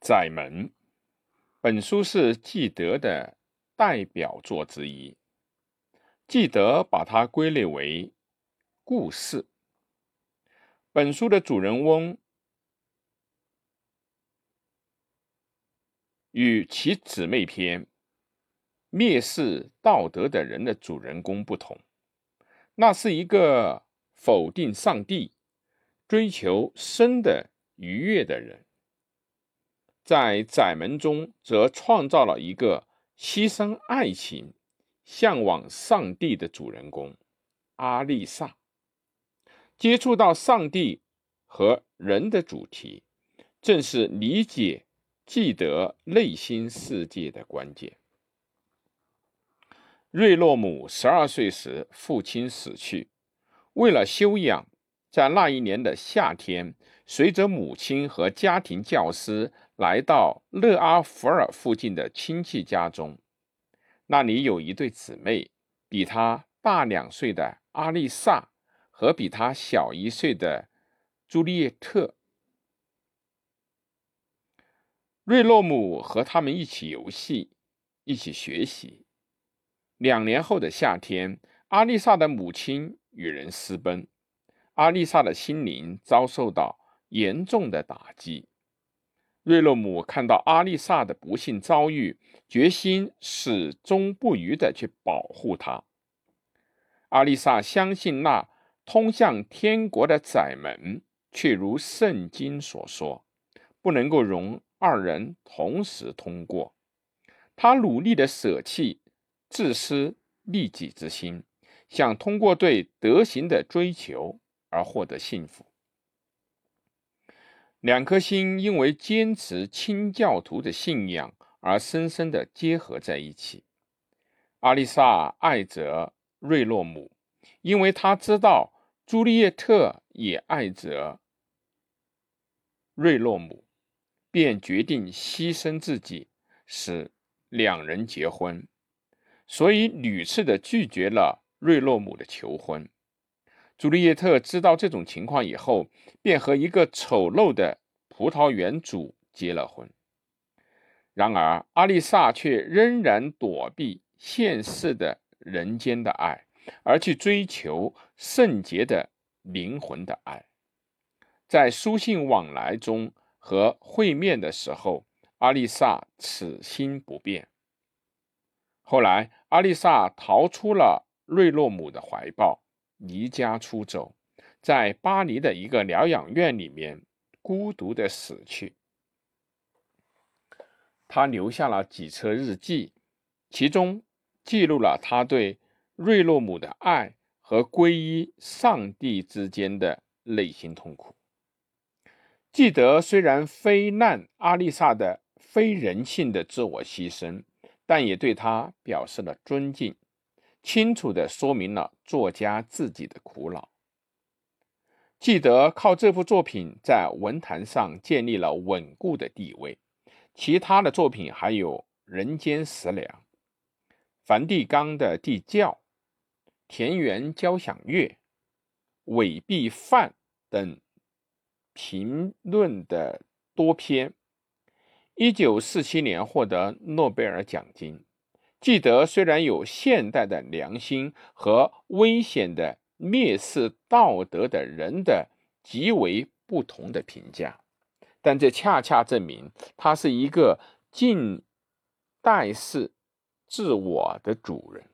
窄门，本书是纪德的代表作之一。纪德把它归类为故事。本书的主人翁与其姊妹篇蔑视道德的人的主人公不同，那是一个否定上帝、追求生的愉悦的人。在窄门中，则创造了一个牺牲爱情、向往上帝的主人公阿丽萨。接触到上帝和人的主题，正是理解记得内心世界的关键。瑞洛姆十二岁时，父亲死去，为了修养，在那一年的夏天，随着母亲和家庭教师。来到勒阿弗尔附近的亲戚家中，那里有一对姊妹，比他大两岁的阿丽萨和比他小一岁的朱丽叶特。瑞洛姆和他们一起游戏，一起学习。两年后的夏天，阿丽萨的母亲与人私奔，阿丽萨的心灵遭受到严重的打击。瑞洛姆看到阿丽萨的不幸遭遇，决心始终不渝地去保护她。阿丽萨相信那通向天国的窄门，却如圣经所说，不能够容二人同时通过。他努力地舍弃自私利己之心，想通过对德行的追求而获得幸福。两颗心因为坚持清教徒的信仰而深深的结合在一起。阿丽萨爱着瑞洛姆，因为他知道朱丽叶特也爱着瑞洛姆，便决定牺牲自己，使两人结婚。所以屡次的拒绝了瑞洛姆的求婚。朱丽叶特知道这种情况以后，便和一个丑陋的葡萄园主结了婚。然而，阿丽萨却仍然躲避现世的人间的爱，而去追求圣洁的灵魂的爱。在书信往来中和会面的时候，阿丽萨此心不变。后来，阿丽萨逃出了瑞洛姆的怀抱。离家出走，在巴黎的一个疗养院里面孤独的死去。他留下了几册日记，其中记录了他对瑞洛姆的爱和皈依上帝之间的内心痛苦。记得虽然非难阿丽萨的非人性的自我牺牲，但也对他表示了尊敬。清楚地说明了作家自己的苦恼。记得靠这部作品在文坛上建立了稳固的地位。其他的作品还有《人间食粮》、梵蒂冈的地窖、田园交响乐、韦碧范等评论的多篇。一九四七年获得诺贝尔奖金。记得虽然有现代的良心和危险的蔑视道德的人的极为不同的评价，但这恰恰证明他是一个近代式自我的主人。